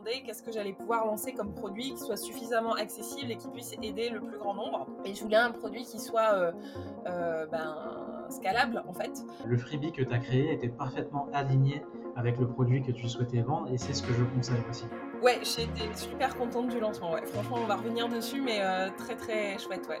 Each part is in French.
demandé qu'est-ce que j'allais pouvoir lancer comme produit qui soit suffisamment accessible et qui puisse aider le plus grand nombre. Et je voulais un produit qui soit euh, euh, ben, scalable en fait. Le freebie que tu as créé était parfaitement aligné avec le produit que tu souhaitais vendre et c'est ce que je conseille aussi. Ouais, j'ai été super contente du lancement. Ouais. Franchement, on va revenir dessus, mais très très chouette, ouais.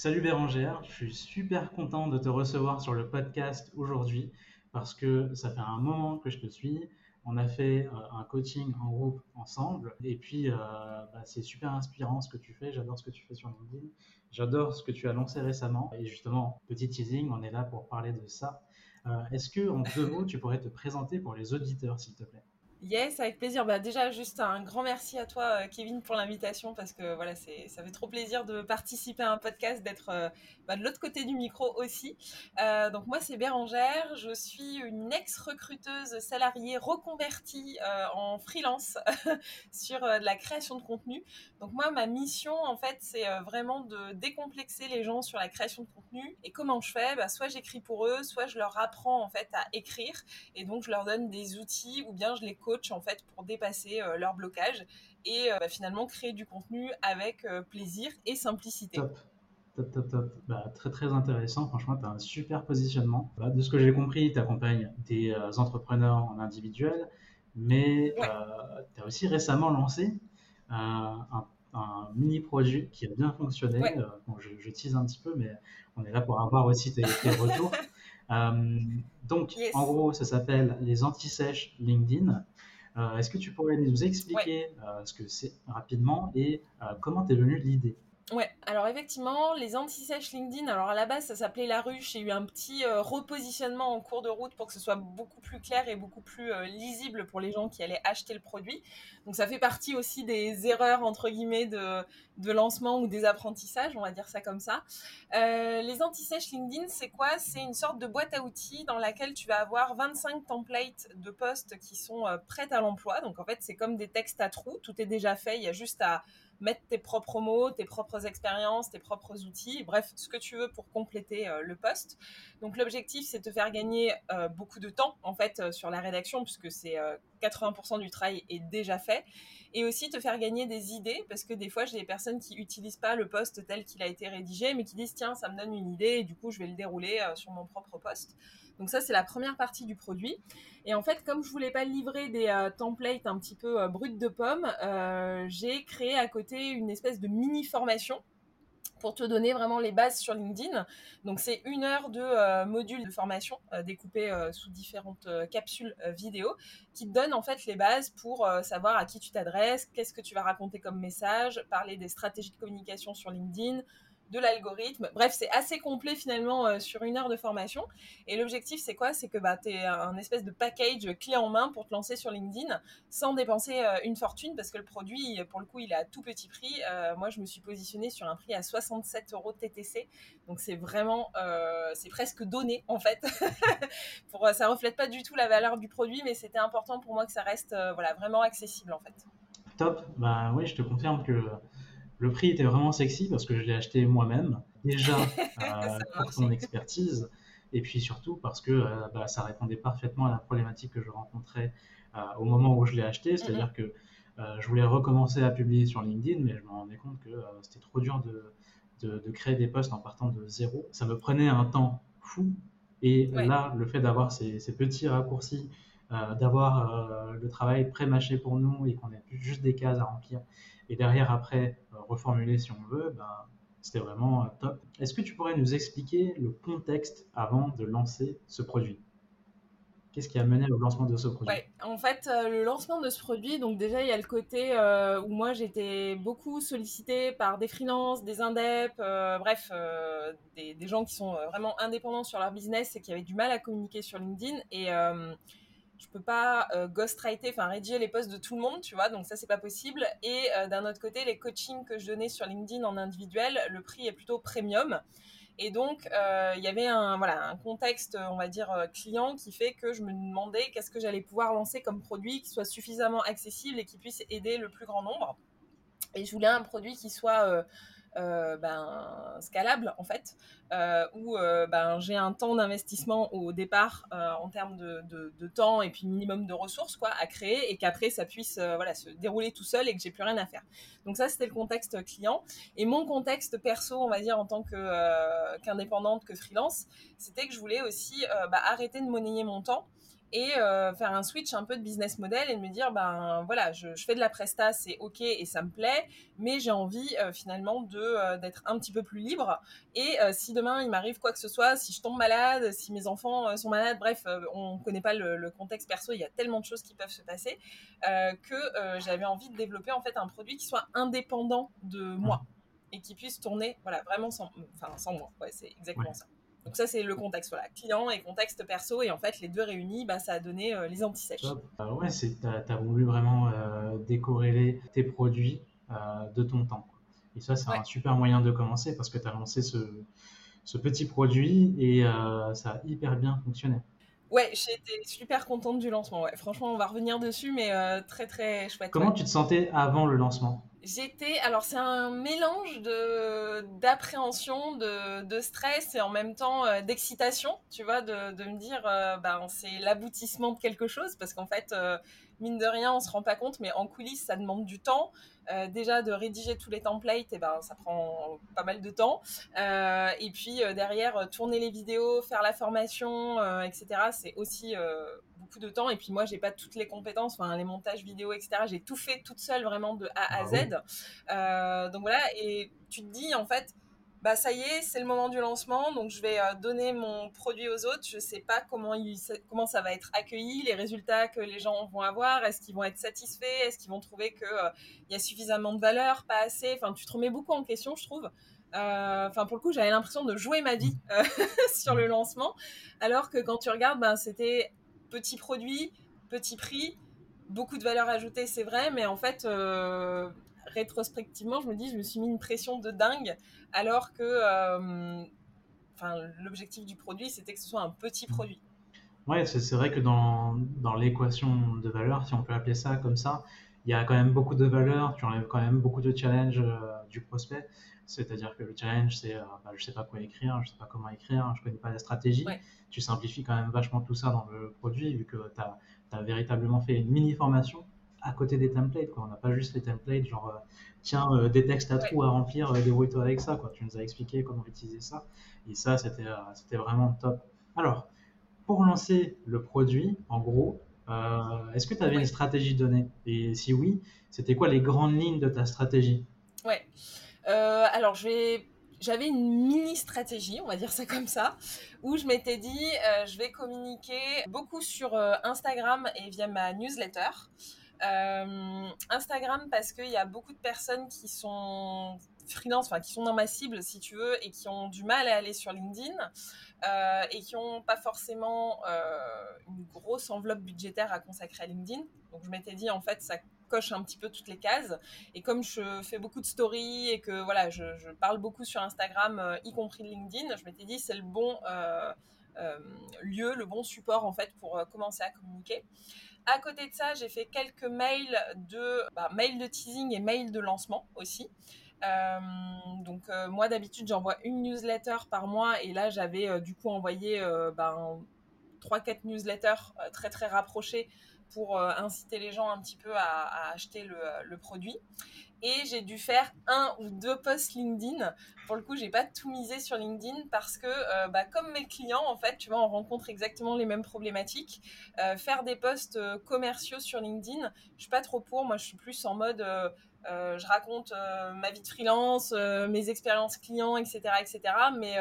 Salut Bérangère, je suis super content de te recevoir sur le podcast aujourd'hui parce que ça fait un moment que je te suis. On a fait euh, un coaching en groupe ensemble et puis euh, bah, c'est super inspirant ce que tu fais. J'adore ce que tu fais sur LinkedIn. J'adore ce que tu as lancé récemment. Et justement, petit teasing, on est là pour parler de ça. Euh, est-ce que en deux mots, tu pourrais te présenter pour les auditeurs, s'il te plaît? Yes, avec plaisir. Bah, déjà, juste un grand merci à toi, euh, Kevin, pour l'invitation, parce que voilà, ça fait trop plaisir de participer à un podcast, d'être euh, bah, de l'autre côté du micro aussi. Euh, donc moi, c'est Bérangère. Je suis une ex-recruteuse salariée reconvertie en freelance sur de la création de contenu. Donc moi, ma mission, en fait, c'est vraiment de décomplexer les gens sur la création de contenu. Et comment je fais? Bah, Soit j'écris pour eux, soit je leur apprends en fait à écrire, et donc je leur donne des outils, ou bien je les en fait pour dépasser euh, leur blocage et euh, bah, finalement créer du contenu avec euh, plaisir et simplicité. Top. Top, top, top. Bah, très, très intéressant. Franchement, tu as un super positionnement. Bah, de ce que j'ai compris, tu accompagnes des entrepreneurs en individuel, mais tu as aussi récemment lancé un, mini projet qui a bien fonctionné. je, je, tease un petit peu, mais on est là pour avoir aussi tes, tes retours. donc, en gros, ça s'appelle les anti-sèches LinkedIn. Euh, est-ce que tu pourrais nous expliquer euh, ce que c'est rapidement et euh, comment t'es venue l'idée? Ouais, alors effectivement, les anti-sèches LinkedIn, alors à la base ça s'appelait La Ruche, il y a eu un petit repositionnement en cours de route pour que ce soit beaucoup plus clair et beaucoup plus lisible pour les gens qui allaient acheter le produit. Donc ça fait partie aussi des erreurs entre guillemets de, de lancement ou des apprentissages, on va dire ça comme ça. les anti-sèches LinkedIn, c'est quoi? C'est une sorte de boîte à outils dans laquelle tu vas avoir 25 templates de posts qui sont prêts à l'emploi. Donc en fait c'est comme des textes à trous, tout est déjà fait, il y a juste à mettre tes propres mots, tes propres expériences, tes propres outils, bref, ce que tu veux pour compléter euh, le poste. Donc l'objectif, c'est de te faire gagner euh, beaucoup de temps, en fait, euh, sur la rédaction, puisque c'est 80% du travail est déjà fait, et aussi te faire gagner des idées, parce que des fois, j'ai des personnes qui n'utilisent pas le poste tel qu'il a été rédigé, mais qui disent, tiens, ça me donne une idée, et du coup, je vais le dérouler sur mon propre poste. Donc ça, c'est la première partie du produit. Et en fait, comme je voulais pas livrer des euh, templates un petit peu euh, bruts de pommes, euh, j'ai créé à côté une espèce de mini formation pour te donner vraiment les bases sur LinkedIn. Donc c'est une heure de module de formation découpé sous différentes capsules vidéo qui te donnent en fait les bases pour savoir à qui tu t'adresses, qu'est-ce que tu vas raconter comme message, parler des stratégies de communication sur LinkedIn, de l'algorithme. Bref, c'est assez complet finalement euh, sur une heure de formation. Et l'objectif, c'est quoi? C'est que bah, tu es un espèce de package clé en main pour te lancer sur LinkedIn sans dépenser euh, une fortune parce que le produit, pour le coup, il est à tout petit prix. Euh, moi, je me suis positionnée sur un prix à 67 euros TTC. Donc, c'est vraiment, c'est presque donné en fait. pour, ça reflète pas du tout la valeur du produit, mais c'était important pour moi que ça reste voilà, vraiment accessible en fait. Top. Bah oui, je te confirme que le prix était vraiment sexy parce que je l'ai acheté moi-même, déjà euh, pour son expertise, et puis surtout parce que euh, bah, ça répondait parfaitement à la problématique que je rencontrais euh, au moment où je l'ai acheté, c'est-à-dire que je voulais recommencer à publier sur LinkedIn, mais je me rendais compte que c'était trop dur de, de, créer des posts en partant de zéro. Ça me prenait un temps fou, et là, le fait d'avoir ces, ces, petits raccourcis, d'avoir le travail pré-mâché pour nous et qu'on ait juste des cases à remplir, et derrière après reformuler si on veut, ben, c'était vraiment euh, top. Est-ce que tu pourrais nous expliquer le contexte avant de lancer ce produit? Qu'est-ce qui a mené au lancement de ce produit? Ouais, En fait, euh, le lancement de ce produit, donc déjà, il y a le côté euh, où moi, j'étais beaucoup sollicitée par des freelances, des indeps, bref, des, des, gens qui sont vraiment indépendants sur leur business et qui avaient du mal à communiquer sur LinkedIn. Et je peux pas euh, ghostwriter, enfin rédiger les posts de tout le monde, tu vois, donc ça c'est pas possible. Et euh, d'un autre côté, les coachings que je donnais sur LinkedIn en individuel, le prix est plutôt premium. Et donc, euh, il y avait un, voilà, un contexte, on va dire, client qui fait que je me demandais qu'est-ce que j'allais pouvoir lancer comme produit qui soit suffisamment accessible et qui puisse aider le plus grand nombre. Et je voulais un produit qui soit euh, ben, scalable en fait, euh, où euh, ben, j'ai un temps d'investissement au départ en termes de, temps et puis minimum de ressources quoi, à créer et qu'après ça puisse voilà, se dérouler tout seul et que j'ai plus rien à faire. Donc ça c'était le contexte client. Et mon contexte perso, on va dire en tant qu'indépendante, que freelance, c'était que je voulais aussi bah, arrêter de monnayer mon temps et euh, faire un switch un peu de business model et me dire ben voilà je, fais de la presta c'est ok et ça me plaît mais j'ai envie euh, finalement de euh, d'être un petit peu plus libre. Et si demain il m'arrive quoi que ce soit si je tombe malade si mes enfants sont malades bref on connaît pas le, contexte perso il y a tellement de choses qui peuvent se passer que j'avais envie de développer en fait un produit qui soit indépendant de moi et qui puisse tourner voilà vraiment sans enfin sans moi. Ouais c'est exactement ça donc ça, c'est le contexte, voilà, client et contexte perso. Et en fait, les deux réunis, bah, ça a donné euh, les antisèches. Euh, ouais, tu as, voulu vraiment euh, décorréler tes produits de ton temps. Et ça, c'est un super moyen de commencer parce que tu as lancé ce, ce, petit produit et ça a hyper bien fonctionné. Ouais, été super contente du lancement. Ouais. Franchement, on va revenir dessus, mais très très chouette. Comment tu te sentais avant le lancement? J'étais, alors c'est un mélange de d'appréhension, de, de, stress et en même temps euh, d'excitation, tu vois, de, de me dire, euh, ben c'est l'aboutissement de quelque chose parce qu'en fait, euh, mine de rien, on se rend pas compte, mais en coulisses, ça demande du temps. déjà de rédiger tous les templates, et eh ben ça prend pas mal de temps. et puis derrière, tourner les vidéos, faire la formation, etc. C'est aussi beaucoup de temps et puis moi j'ai pas toutes les compétences, enfin les montages vidéo, etc. J'ai tout fait toute seule vraiment de A à Z. Euh, donc voilà, et tu te dis en fait, bah ça y est, c'est le moment du lancement, donc je vais euh, donner mon produit aux autres. Je sais pas comment il, comment ça va être accueilli, les résultats que les gens vont avoir, est-ce qu'ils vont être satisfaits, est-ce qu'ils vont trouver que euh, il y a suffisamment de valeur, pas assez? Enfin, tu te remets beaucoup en question, je trouve. Enfin, pour le coup, j'avais l'impression de jouer ma vie sur le lancement, alors que quand tu regardes, ben, c'était petit produit, petit prix, beaucoup de valeur ajoutée, c'est vrai, mais en fait, euh, rétrospectivement, je me dis, je me suis mis une pression de dingue, alors que euh, l'objectif du produit, c'était que ce soit un petit mmh. produit. Ouais, c'est vrai que dans, dans l'équation de valeur, si on peut appeler ça comme ça, il y a quand même beaucoup de valeur, tu enlèves quand même beaucoup de challenges euh, du prospect. C'est-à-dire que le challenge, c'est euh, bah, je sais pas quoi écrire, je sais pas comment écrire, je connais pas la stratégie. Tu simplifies quand même vachement tout ça dans le produit, vu que tu as, véritablement fait une mini formation à côté des templates. Quoi. On n'a pas juste les templates, genre euh, tiens, euh, des textes à trous à remplir, débrouille-toi avec ça. Quoi. Tu nous as expliqué comment utiliser ça. Et ça, c'était c'était vraiment top. Alors, pour lancer le produit, en gros, est-ce que tu avais une stratégie donnée Et si oui, c'était quoi les grandes lignes de ta stratégie? Ouais. Euh, alors, j'avais une mini stratégie, on va dire ça comme ça, où je m'étais dit, euh, je vais communiquer beaucoup sur euh, Instagram et via ma newsletter. Instagram parce qu'il y a beaucoup de personnes qui sont freelance, enfin qui sont dans ma cible si tu veux, et qui ont du mal à aller sur LinkedIn et qui n'ont pas forcément une grosse enveloppe budgétaire à consacrer à LinkedIn. Donc je m'étais dit en fait ça coche un petit peu toutes les cases. Et comme je fais beaucoup de stories et que voilà, je, parle beaucoup sur Instagram, euh, y compris LinkedIn, je m'étais dit c'est le bon euh, euh, lieu, le bon support en fait pour commencer à communiquer. À côté de ça, j'ai fait quelques mails de bah, mails de teasing et mails de lancement aussi. donc moi d'habitude j'envoie une newsletter par mois et là j'avais du coup envoyé ben, 3-4 newsletters très très rapprochés pour euh, inciter les gens un petit peu à, acheter le, produit. Et j'ai dû faire un ou deux posts LinkedIn. Pour le coup, j'ai pas tout misé sur LinkedIn parce que, euh, bah, comme mes clients, en fait, tu vois, on rencontre exactement les mêmes problématiques. Euh, faire des posts commerciaux sur LinkedIn, je suis pas trop pour. Moi, je suis plus en mode, je raconte ma vie de freelance, mes expériences clients, etc., etc. Mais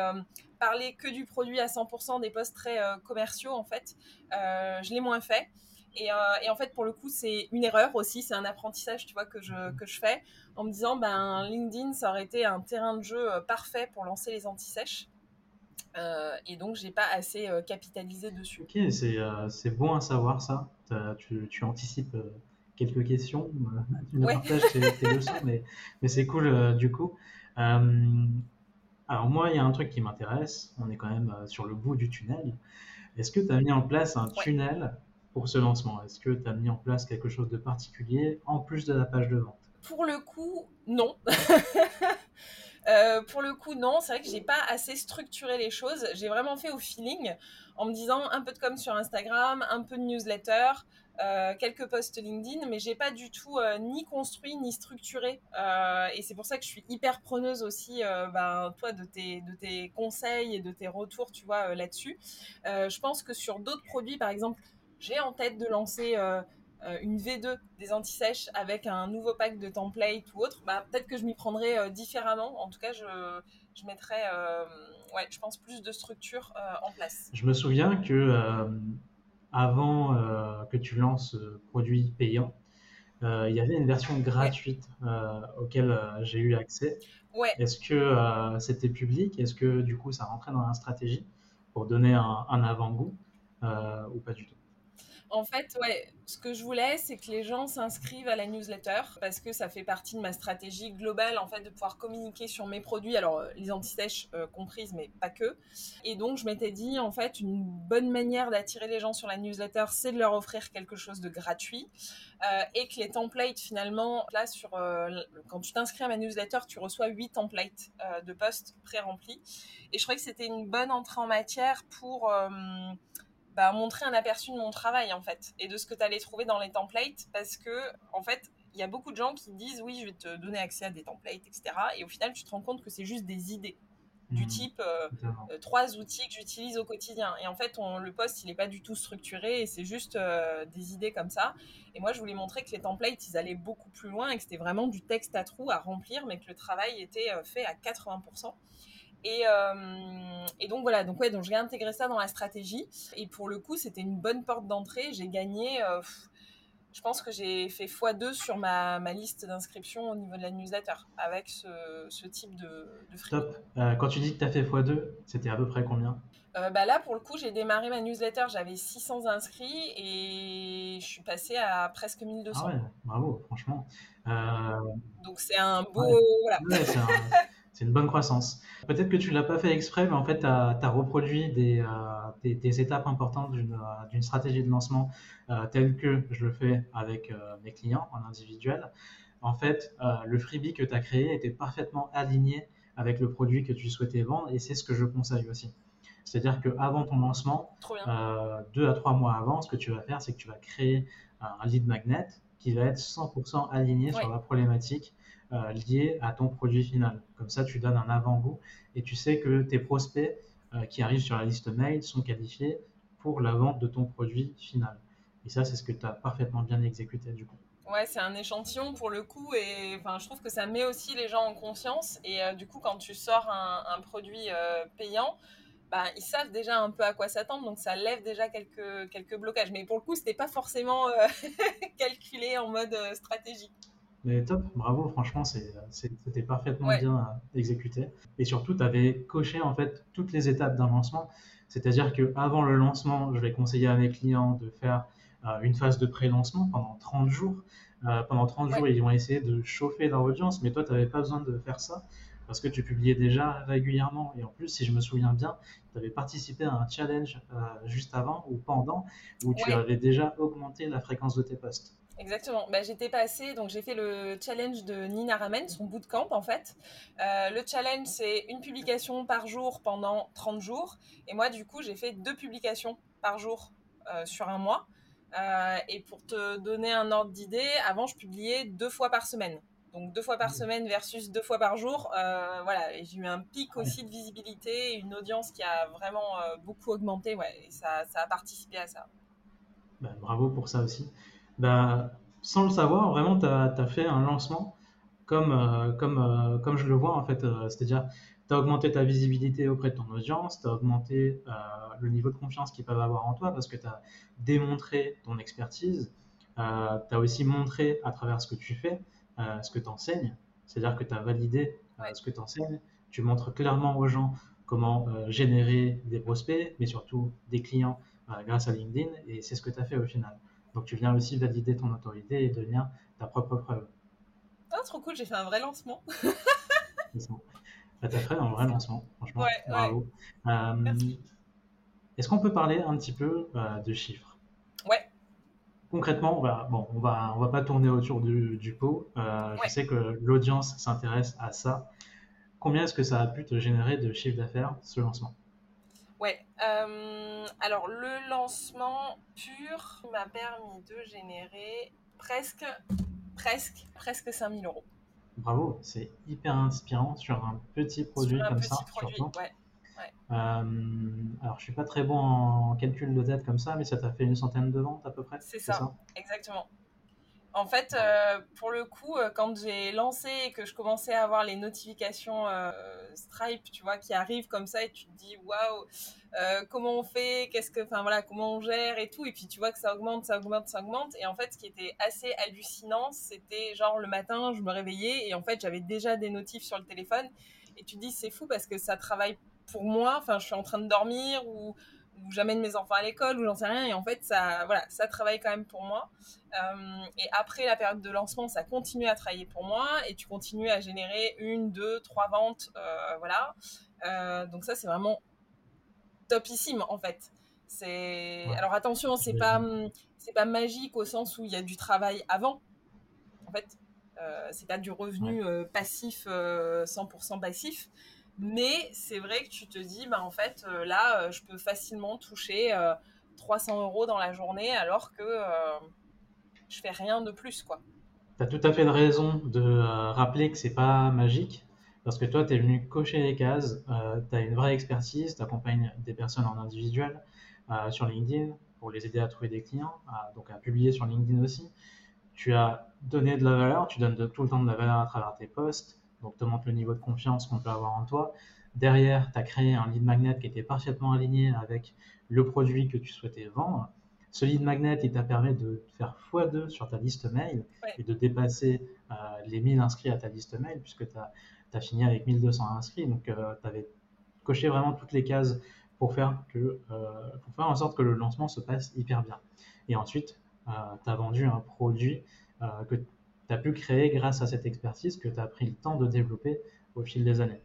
parler que du produit à 100%, des posts très commerciaux, en fait, je l'ai moins fait. Euh, et, en fait, pour le coup, c'est une erreur aussi, c'est un apprentissage, tu vois, que je, que je fais en me disant, ben, LinkedIn, ça aurait été un terrain de jeu euh, parfait pour lancer les anti-sèches. et donc, j'ai pas assez capitalisé dessus. Ok, c'est bon à savoir ça. Tu, tu, anticipes quelques questions. tu me partages tes, leçons, mais, mais c'est cool du coup. alors moi, il y a un truc qui m'intéresse. On est quand même sur le bout du tunnel. Est-ce que tu as mis en place un tunnel pour ce lancement? Est-ce que tu as mis en place quelque chose de particulier en plus de la page de vente? Pour le coup, non. Euh, pour le coup, non. C'est vrai que j'ai pas assez structuré les choses. J'ai vraiment fait au feeling, en me disant un peu de com sur Instagram, un peu de newsletter, euh, quelques posts LinkedIn, mais j'ai pas du tout euh, ni construit ni structuré. et c'est pour ça que je suis hyper preneuse aussi, ben, toi, de tes, de tes conseils et de tes retours, tu vois, là-dessus. je pense que sur d'autres produits, par exemple, j'ai en tête de lancer euh, euh, une V2 des anti-sèches avec un nouveau pack de template ou autre, bah, peut-être que je m'y prendrais euh, différemment. En tout cas, je, je mettrais, ouais, je pense, plus de structure en place. Je me souviens que avant que tu lances ce produit payant, il y avait une version gratuite auquel j'ai eu accès. Ouais. Est-ce que c'était public? Est-ce que du coup ça rentrait dans la stratégie pour donner un, un avant-goût ou pas du tout? En fait, ouais, ce que je voulais, c'est que les gens s'inscrivent à la newsletter parce que ça fait partie de ma stratégie globale, en fait, de pouvoir communiquer sur mes produits. Alors, euh, les anti-sèches euh, comprises, mais pas que. Et donc, je m'étais dit, en fait, une bonne manière d'attirer les gens sur la newsletter, c'est de leur offrir quelque chose de gratuit. Euh, et que les templates, finalement, là, sur, quand tu t'inscris à ma newsletter, tu reçois 8 templates de posts pré-remplis. Et je trouvais que c'était une bonne entrée en matière pour bah, montrer un aperçu de mon travail en fait et de ce que tu allais trouver dans les templates parce que en fait il y a beaucoup de gens qui disent oui je vais te donner accès à des templates etc et au final tu te rends compte que c'est juste des idées du mmh. type euh, euh, trois outils que j'utilise au quotidien. Et en fait on, le poste il n'est pas du tout structuré et c'est juste euh, des idées comme ça. Et moi je voulais montrer que les templates ils allaient beaucoup plus loin et que c'était vraiment du texte à trous à remplir mais que le travail était fait à 80% euh, et, donc voilà, donc ouais, donc j'ai intégré ça dans la stratégie. Et pour le coup, c'était une bonne porte d'entrée. J'ai gagné, euh, je pense que j'ai fait x2 sur ma, ma liste d'inscription au niveau de la newsletter avec ce, ce type de, de Top. Euh, quand tu dis que tu as fait x2, c'était à peu près combien? Bah là, pour le coup, j'ai démarré ma newsletter, j'avais 600 inscrits et je suis passé à presque 1200. Ah ouais, bravo, franchement. Donc c'est un beau. Voilà. Ouais, c'est une bonne croissance. Peut-être que tu ne l'as pas fait exprès, mais en fait, tu as, reproduit des, euh, étapes importantes d'une euh, stratégie de lancement euh, telle que je le fais avec mes clients en individuel. En fait, le freebie que tu as créé était parfaitement aligné avec le produit que tu souhaitais vendre et c'est ce que je conseille aussi. C'est-à-dire qu'avant ton lancement, deux à trois mois avant, ce que tu vas faire, c'est que tu vas créer un lead magnet qui va être 100% aligné sur la problématique euh, à ton produit final. Comme ça, tu donnes un avant-goût et tu sais que tes prospects euh, qui arrivent sur la liste mail sont qualifiés pour la vente de ton produit final. Et ça, c'est ce que tu as parfaitement bien exécuté du coup. Ouais, c'est un échantillon pour le coup et enfin, je trouve que ça met aussi les gens en conscience et euh, du coup quand tu sors un, produit payant, bah, ils savent déjà un peu à quoi s'attendre donc ça lève déjà quelques, quelques blocages. Mais pour le coup, c'était pas forcément calculé en mode stratégique. Mais top, bravo, franchement, c'était parfaitement bien euh, exécuté. Et surtout, tu avais coché en fait toutes les étapes d'un lancement. C'est-à-dire qu'avant le lancement, je vais conseiller à mes clients de faire euh, une phase de pré-lancement pendant 30 jours. Euh, pendant 30 jours, ils vont essayer de chauffer leur audience, mais toi, tu n'avais pas besoin de faire ça parce que tu publiais déjà régulièrement. Et en plus, si je me souviens bien, tu avais participé à un challenge juste avant ou pendant où tu avais déjà augmenté la fréquence de tes posts. Exactement. Bah, j'étais passée, donc j'ai fait le challenge de Nina Ramen, son bootcamp en fait. Euh, le challenge, c'est une publication par jour pendant 30 jours. Et moi, du coup, j'ai fait deux publications par jour euh, sur un mois. Euh, et pour te donner un ordre d'idée, avant, je publiais deux fois par semaine. Donc deux fois par mmh. semaine versus deux fois par jour. voilà, et j'ai eu un pic aussi de visibilité, une audience qui a vraiment beaucoup augmenté. Ouais, et ça, ça a participé à ça. Bah, bravo pour ça aussi bah, sans le savoir, vraiment, tu as, fait un lancement comme, euh, comme, euh, comme je le vois en fait. Euh, c'est-à-dire, tu as augmenté ta visibilité auprès de ton audience, tu as augmenté le niveau de confiance qu'ils peuvent avoir en toi parce que tu as démontré ton expertise, tu as aussi montré à travers ce que tu fais, ce que tu enseignes, c'est-à-dire que tu as validé ce que tu enseignes, tu montres clairement aux gens comment générer des prospects, mais surtout des clients grâce à LinkedIn. Et c'est ce que tu as fait au final. Donc tu viens aussi valider ton autorité et devenir ta propre preuve. Oh, trop cool, j'ai fait un vrai lancement. bah, tu as fait un vrai lancement, franchement. Bravo. Euh, est-ce qu'on peut parler un petit peu euh, de chiffres? Ouais. Concrètement, on va, bon, on va, on va pas tourner autour du, du pot. Euh, je sais que l'audience s'intéresse à ça. Combien est-ce que ça a pu te générer de chiffre d'affaires, ce lancement? Ouais. Euh, alors, le lancement pur m'a permis de générer presque, presque, presque 5000 euros. Bravo, c'est hyper inspirant sur un petit produit comme ça. Produit, ouais. Euh, alors, je suis pas très bon en calcul de tête comme ça, mais ça t'a fait une centaine de ventes à peu près C'est ça, exactement. En fait, euh, pour le coup, euh, quand j'ai lancé et que je commençais à avoir les notifications euh, Stripe, tu vois, qui arrivent comme ça, et tu te dis, waouh, comment on fait, qu'est-ce que, enfin voilà, comment on gère et tout, et puis tu vois que ça augmente, ça augmente, ça augmente, et en fait, ce qui était assez hallucinant, c'était genre le matin, je me réveillais et en fait, j'avais déjà des notifs sur le téléphone, et tu te dis, c'est fou parce que ça travaille pour moi, enfin, je suis en train de dormir ou où j'amène mes enfants à l'école ou j'en sais rien et en fait ça voilà ça travaille quand même pour moi. Euh, et après la période de lancement ça continue à travailler pour moi et tu continues à générer une deux trois ventes euh, voilà. Euh, donc ça c'est vraiment topissime en fait. C'est alors attention c'est pas c'est pas magique au sens où il y a du travail avant. En fait c'est pas du revenu passif 100% passif mais c'est vrai que tu te dis, bah, en fait, euh, là, euh, je peux facilement toucher 300 euh, euros dans la journée alors que je fais rien de plus, quoi. Tu as tout à fait raison de rappeler que c'est pas magique. Parce que toi, tu es venu cocher les cases, tu as une vraie expertise, tu accompagnes des personnes en individuel sur LinkedIn pour les aider à trouver des clients, donc à publier sur LinkedIn aussi. Tu as donné de la valeur, tu donnes tout le temps de la valeur à travers tes posts, donc te montre le niveau de confiance qu'on peut avoir en toi. Derrière, tu as créé un lead magnet qui était parfaitement aligné avec le produit que tu souhaitais vendre. Ce lead magnet, il t'a permis de faire x2 sur ta liste mail et de dépasser euh, les 1000 inscrits à ta liste mail puisque tu as, fini avec 1200 inscrits. Donc, euh, tu avais coché vraiment toutes les cases pour faire, que, euh, pour faire en sorte que le lancement se passe hyper bien. Et ensuite, tu as vendu un produit que tu as pu créer grâce à cette expertise que tu as pris le temps de développer au fil des années.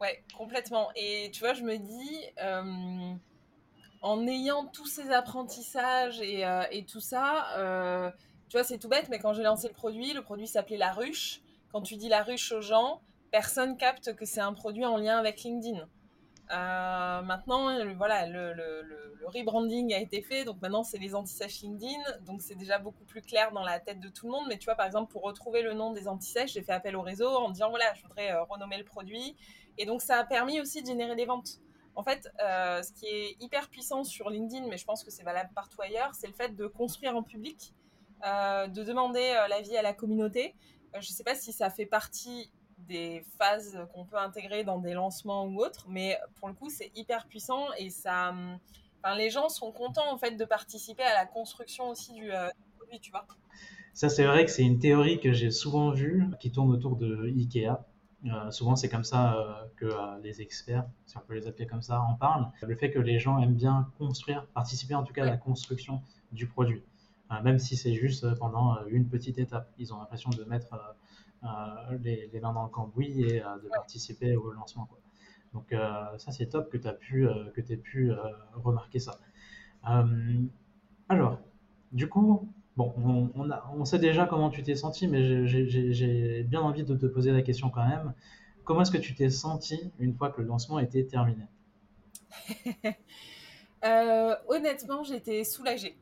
Ouais, complètement. Et tu vois, je me dis, euh, en ayant tous ces apprentissages et, euh, tout ça, euh, tu vois, c'est tout bête, mais quand j'ai lancé le produit, le produit s'appelait La Ruche. Quand tu dis La Ruche aux gens, personne capte que c'est un produit en lien avec LinkedIn. Euh, maintenant, voilà, le, rebranding a été fait, donc maintenant c'est les anti-sèches LinkedIn, donc c'est déjà beaucoup plus clair dans la tête de tout le monde. Mais tu vois, par exemple, pour retrouver le nom des anti-sèches, j'ai fait appel au réseau en disant voilà, je voudrais euh, renommer le produit, et donc ça a permis aussi de générer des ventes. En fait, euh, ce qui est hyper puissant sur LinkedIn, mais je pense que c'est valable partout ailleurs, c'est le fait de construire en public, de demander l'avis à la communauté. je ne sais pas si ça fait partie des phases qu'on peut intégrer dans des lancements ou autres, mais pour le coup, c'est hyper puissant et ça. Enfin, les gens sont contents en fait de participer à la construction aussi du, euh, produit, tu vois. Ça, c'est vrai que c'est une théorie que j'ai souvent vue qui tourne autour de Ikea. Euh, souvent, c'est comme ça euh, que les experts, si on peut les appeler comme ça, en parlent. Le fait que les gens aiment bien construire, participer en tout cas à la construction du produit, même si c'est juste pendant une petite étape. Ils ont l'impression de mettre les, les, mains dans le cambouis et euh, de participer au lancement. Quoi. Donc euh, ça c'est top que tu as pu, que aies pu remarquer ça. alors, du coup, Bon, on, on, a, on, sait déjà comment tu t'es senti, mais j'ai bien envie de te poser la question quand même. Comment est-ce que tu t'es senti une fois que le lancement était terminé? Euh, Honnêtement, j'étais soulagée.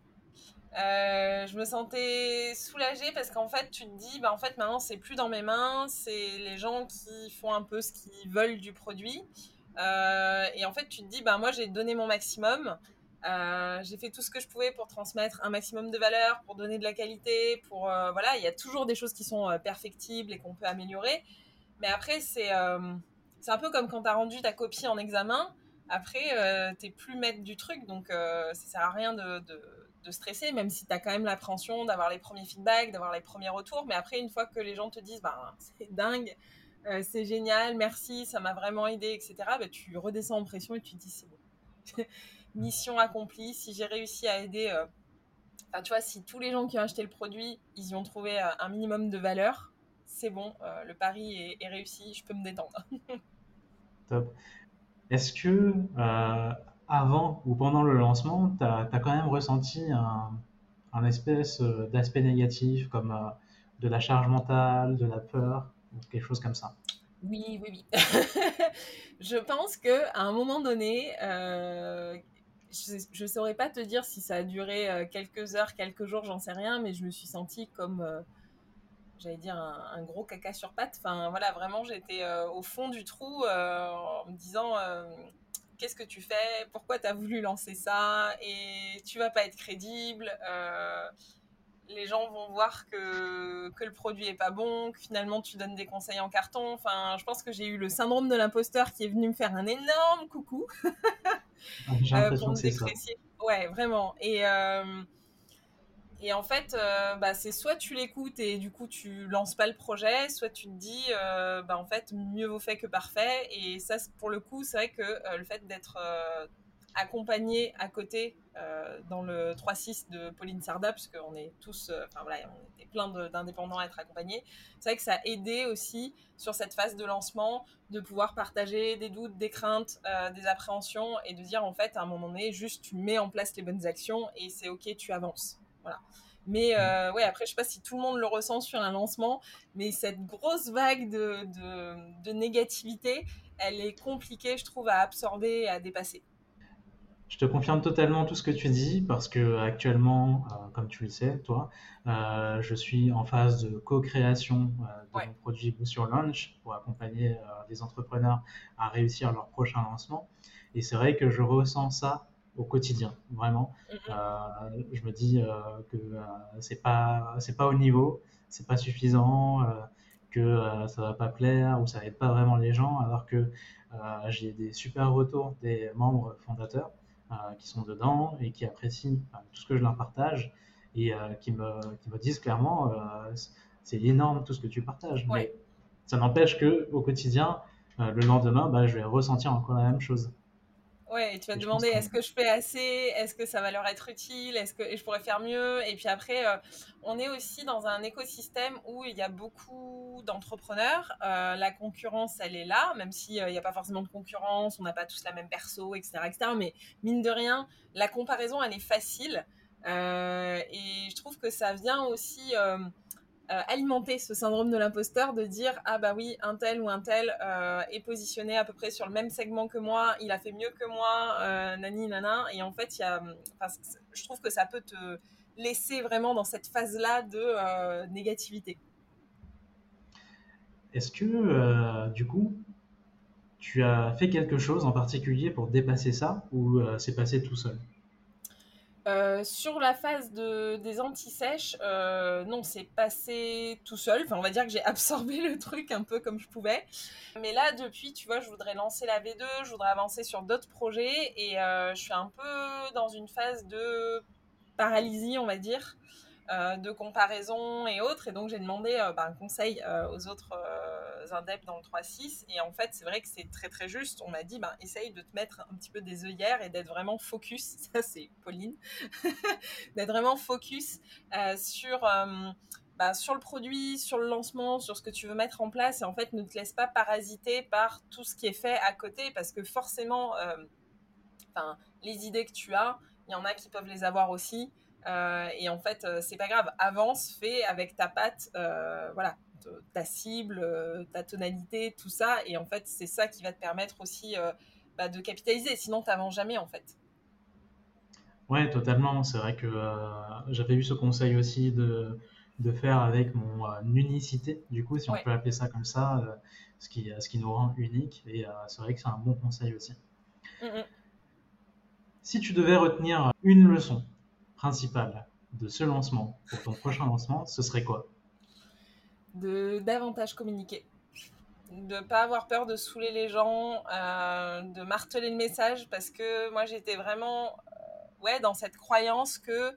Euh, je me sentais soulagée parce qu'en fait, tu te dis, bah, en fait, maintenant, c'est plus dans mes mains, c'est les gens qui font un peu ce qu'ils veulent du produit. Euh, et en fait, tu te dis, bah, moi, j'ai donné mon maximum. Euh, j'ai fait tout ce que je pouvais pour transmettre un maximum de valeur, pour donner de la qualité, pour voilà, il y a toujours des choses qui sont perfectibles et qu'on peut améliorer. Mais après, c'est c'est un peu comme quand tu as rendu ta copie en examen. Après, tu t'es plus maître du truc, donc ça sert à rien de de stresser, même si tu as quand même l'appréhension d'avoir les premiers feedbacks, d'avoir les premiers retours. Mais après, une fois que les gens te disent, bah, c'est dingue, c'est génial, merci, ça m'a vraiment aidé, etc. Bah, tu redescends en pression et tu dis c'est bon. Mission accomplie. Si j'ai réussi à aider, enfin, tu vois, si tous les gens qui ont acheté le produit, ils y ont trouvé un minimum de valeur, c'est bon, le pari est, réussi, je peux me détendre. Top. Est-ce que avant ou pendant le lancement, tu as, quand même ressenti un, espèce euh, d'aspect négatif comme euh, de la charge mentale, de la peur, quelque chose comme ça Oui, oui, oui. je pense qu'à un moment donné, euh, je ne saurais pas te dire si ça a duré quelques heures, quelques jours, j'en sais rien, mais je me suis sentie comme j'allais dire un, gros caca sur pattes. Enfin voilà, vraiment j'étais au fond du trou en me disant qu'est-ce que tu fais, pourquoi tu as voulu lancer ça, et tu vas pas être crédible. Euh, les gens vont voir que, que le produit est pas bon, que finalement tu donnes des conseils en carton. Enfin, je pense que j'ai eu le syndrome de l'imposteur qui est venu me faire un énorme coucou. j'ai euh, l'impression que c'est ça. Ouais, vraiment. Et, euh, et en fait, euh, bah, c'est soit tu l'écoutes et du coup tu lances pas le projet, soit tu te dis, euh, bah, en fait, mieux vaut fait que parfait. Et ça, pour le coup, c'est vrai que euh, le fait d'être accompagné à côté dans le 3-6 de Pauline Sarda, puisqu'on est tous, enfin voilà, on est plein d'indépendants à être accompagnés, c'est vrai que ça a aidé aussi sur cette phase de lancement de pouvoir partager des doutes, des craintes, des appréhensions et de dire en fait à un moment donné, juste tu mets en place les bonnes actions et c'est ok, tu avances. Mais mm. euh, ouais, après, je sais pas si tout le monde le ressent sur un lancement, mais cette grosse vague de, de, négativité, elle est compliquée, je trouve, à absorber et à dépasser. Je te confirme totalement tout ce que tu dis parce que actuellement, euh, comme tu le sais, toi, euh, je suis en phase de co-création de mon produit sur Launch pour accompagner les entrepreneurs à réussir leur prochain lancement. Et c'est vrai que je ressens ça au quotidien, vraiment. Mm-hmm. Euh, je me dis euh, que euh, c'est pas c'est pas au niveau, c'est pas suffisant, que ça va pas plaire ou ça aide pas vraiment les gens, alors que j'ai des super retours des membres fondateurs qui sont dedans et qui apprécient tout ce que je leur partage et qui me qui me disent clairement c'est énorme tout ce que tu partages, mais ça n'empêche que au quotidien le lendemain, bah, je vais ressentir encore la même chose. Ouais, et tu vas te demander est-ce que je fais assez? Est-ce que ça va leur être utile? Est-ce que je pourrais faire mieux? Et puis après, euh, on est aussi dans un écosystème où il y a beaucoup d'entrepreneurs. Euh, la concurrence, elle est là, même s'il euh, n'y a pas forcément de concurrence, on n'a pas tous la même perso, etc., etc. Mais mine de rien, la comparaison, elle est facile. et je trouve que ça vient aussi euh, alimenter ce syndrome de l'imposteur de dire ah bah oui un tel ou un tel euh, est positionné à peu près sur le même segment que moi il a fait mieux que moi euh, nani nana. Et en fait il y a je trouve que ça peut te laisser vraiment dans cette phase là de négativité. Est-ce que du coup tu as fait quelque chose en particulier pour dépasser ça ou c'est passé tout seul? Euh, sur la phase de, des anti-sèches, euh, non, c'est passé tout seul. Enfin, on va dire que j'ai absorbé le truc un peu comme je pouvais. Mais là, depuis, tu vois, je voudrais lancer la V2, je voudrais avancer sur d'autres projets et euh, je suis un peu dans une phase de paralysie, on va dire. Euh, de comparaison et autres. Et donc, j'ai demandé euh, bah, un conseil euh, aux autres indep dans le 3-6. Et en fait, c'est vrai que c'est très, très juste. On m'a dit, bah, essaye de te mettre un petit peu des œillères et d'être vraiment focus. Ça, c'est Pauline. d'être vraiment focus sur... Bah, sur le produit, sur le lancement, sur ce que tu veux mettre en place, et en fait, ne te laisse pas parasiter par tout ce qui est fait à côté, parce que forcément, les idées que tu as, il y en a qui peuvent les avoir aussi. Euh, et en fait, euh, c'est pas grave. Avance, fais avec ta patte, euh, voilà, ta cible, ta tonalité, tout ça. Et en fait, c'est ça qui va te permettre aussi bah, de capitaliser. Sinon, tu n'avances jamais, en fait. Ouais, totalement. C'est vrai que j'avais eu ce conseil aussi de, de faire avec mon unicité, du coup, si on peut appeler ça comme ça, ce, qui, ce qui nous rend unique. Et c'est vrai que c'est un bon conseil aussi. Si tu devais retenir une leçon principal de ce lancement pour ton prochain lancement, ce serait quoi? De davantage communiquer. De pas avoir peur de saouler les gens, euh, de marteler le message parce que moi j'étais vraiment euh, ouais, dans cette croyance que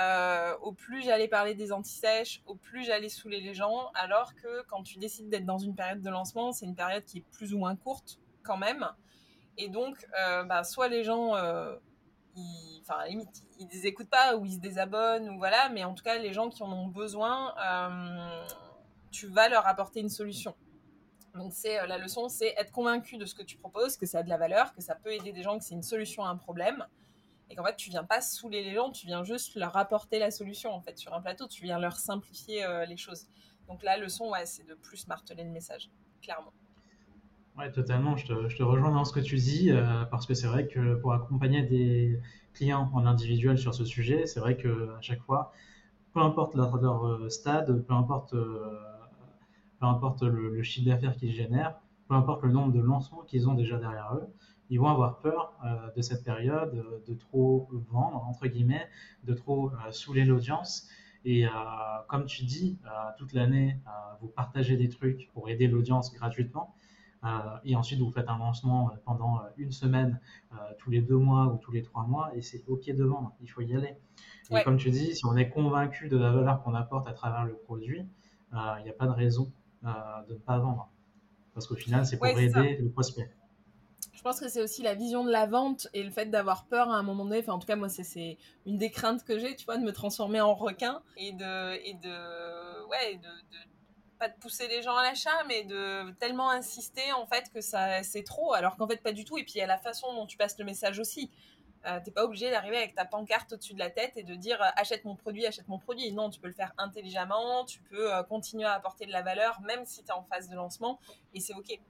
euh, au plus j'allais parler des anti-sèches, au plus j'allais saouler les gens, alors que quand tu décides d'être dans une période de lancement, c'est une période qui est plus ou moins courte quand même. Et donc, bah, soit les gens, ils, enfin, limite, ils les écoutent pas ou ils se désabonnent, ou voilà, mais en tout cas, les gens qui en ont besoin, tu vas leur apporter une solution. Donc, c'est la leçon, c'est être convaincu de ce que tu proposes, que ça a de la valeur, que ça peut aider des gens, que c'est une solution à un problème et qu'en fait tu viens pas saouler les gens, tu viens juste leur apporter la solution en fait sur un plateau, tu viens leur simplifier euh, les choses. Donc la leçon, ouais, c'est de plus marteler le message, clairement. Ouais, totalement. Je te, rejoins dans ce que tu dis euh, parce que c'est vrai que pour accompagner des clients en individuel sur ce sujet, c'est vrai que à chaque fois, peu importe leur, euh, stade, peu importe, importe le, chiffre d'affaires qu'ils génèrent, peu importe le nombre de lancements qu'ils ont déjà derrière eux, ils vont avoir peur euh, de cette période, euh, de trop vendre, entre guillemets, de trop euh, saouler l'audience. Et comme tu dis, toute l'année, vous partagez des trucs pour aider l'audience gratuitement. Et ensuite, vous faites un lancement pendant une semaine, tous les deux mois ou tous les trois mois, et c'est OK de vendre, il faut y aller. Et comme tu dis, si on est convaincu de la valeur qu'on apporte à travers le produit, il n'y a pas de raison de ne pas vendre. Parce qu'au final, c'est pour aider le prospect je pense que c'est aussi la vision de la vente et le fait d'avoir peur à un moment donné. Enfin, en tout cas, moi, c'est une des craintes que j'ai, tu vois, de me transformer en requin et de, et de, ouais, de, pas de pousser les gens à l'achat, mais de tellement insister en fait que ça, c'est trop, alors qu'en fait pas du tout. Et puis il y a la façon dont tu passes le message aussi. Euh, t'es pas obligé d'arriver avec ta pancarte au-dessus de la tête et de dire euh, achète mon produit, achète mon produit. Non, tu peux le faire intelligemment, tu peux euh, continuer à apporter de la valeur même si tu es en phase de lancement et c'est ok.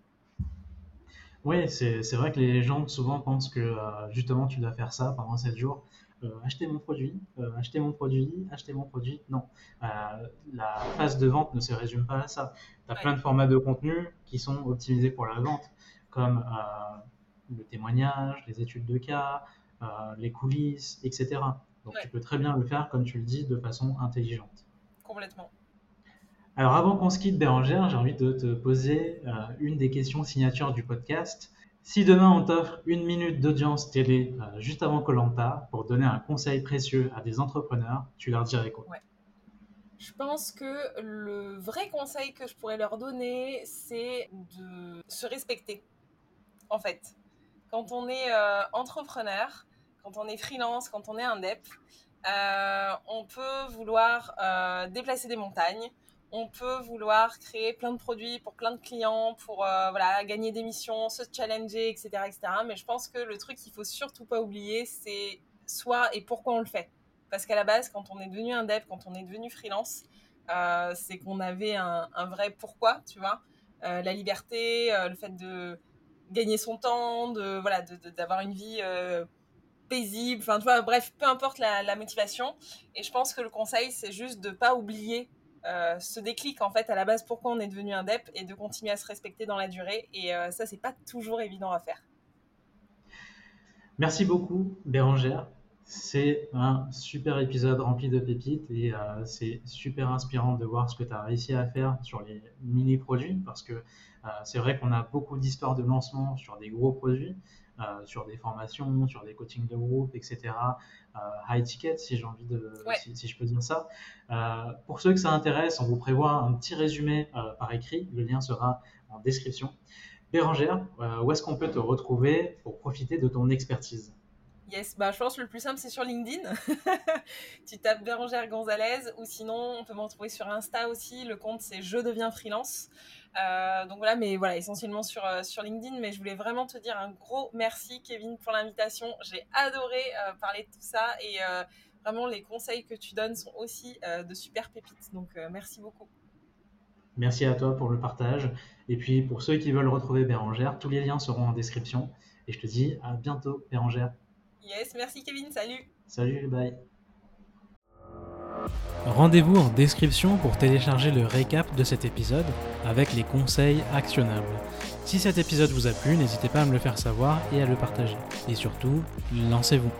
Oui, c'est vrai que les gens souvent pensent que euh, justement tu dois faire ça pendant 7 jours. Euh, acheter mon produit, euh, acheter mon produit, acheter mon produit. Non, la phase de vente ne se résume pas à ça. Tu as plein de formats de contenu qui sont optimisés pour la vente, comme le témoignage, les études de cas, les coulisses, etc. Donc tu peux très bien le faire, comme tu le dis, de façon intelligente. Complètement. Alors avant qu'on se quitte Bérangère, j'ai envie de te poser euh, une des questions signature du podcast. Si demain on t'offre une minute d'audience télé euh, juste avant Colanta pour donner un conseil précieux à des entrepreneurs, tu leur dirais quoi? Je pense que le vrai conseil que je pourrais leur donner, c'est de se respecter. En fait, quand on est euh, entrepreneur, quand on est freelance, quand on est indep, on peut vouloir déplacer des montagnes, on peut vouloir créer plein de produits pour plein de clients, pour euh, voilà, gagner des missions, se challenger, etc., etc. Mais je pense que le truc qu'il faut surtout pas oublier, c'est soit et pourquoi on le fait. Parce qu'à la base, quand on est devenu un dev, quand on est devenu freelance, euh, c'est qu'on avait un, vrai pourquoi, tu vois. Euh, la liberté, le fait de gagner son temps, de voilà, d'avoir une vie paisible, enfin tu vois, bref, peu importe la, la motivation. Et je pense que le conseil, c'est juste de pas oublier euh, ce déclic en fait à la base pourquoi on est devenu un DEP et de continuer à se respecter dans la durée et euh, ça c'est pas toujours évident à faire. Merci beaucoup Bérangère. C'est un super épisode rempli de pépites et euh, c'est super inspirant de voir ce que tu as réussi à faire sur les mini-produits parce que c'est vrai qu'on a beaucoup d'histoires de lancement sur des gros produits, euh, sur des formations, sur des coachings de groupe, etc. Euh, high ticket, si j'ai envie de, si, je peux dire ça. Euh, pour ceux que ça intéresse, on vous prévoit un petit résumé par écrit. Le lien sera en description. Bérangère, où est-ce qu'on peut te retrouver pour profiter de ton expertise? Yes, bah, je pense que le plus simple, c'est sur LinkedIn. tu tapes Bérangère Gonzalez ou sinon, on peut me retrouver sur Insta aussi. Le compte, c'est Je deviens freelance. Euh, donc voilà, mais voilà, essentiellement sur, euh, sur LinkedIn. Mais je voulais vraiment te dire un gros merci, Kevin, pour l'invitation. J'ai adoré euh, parler de tout ça et vraiment les conseils que tu donnes sont aussi de super pépites. Donc merci beaucoup. Merci à toi pour le partage. Et puis pour ceux qui veulent retrouver Bérangère, tous les liens seront en description. Et je te dis à bientôt, Bérangère. Yes, merci Kevin, salut. Salut, bye. Rendez-vous en description pour télécharger le récap de cet épisode avec les conseils actionnables. Si cet épisode vous a plu, n'hésitez pas à me le faire savoir et à le partager. Et surtout, lancez-vous.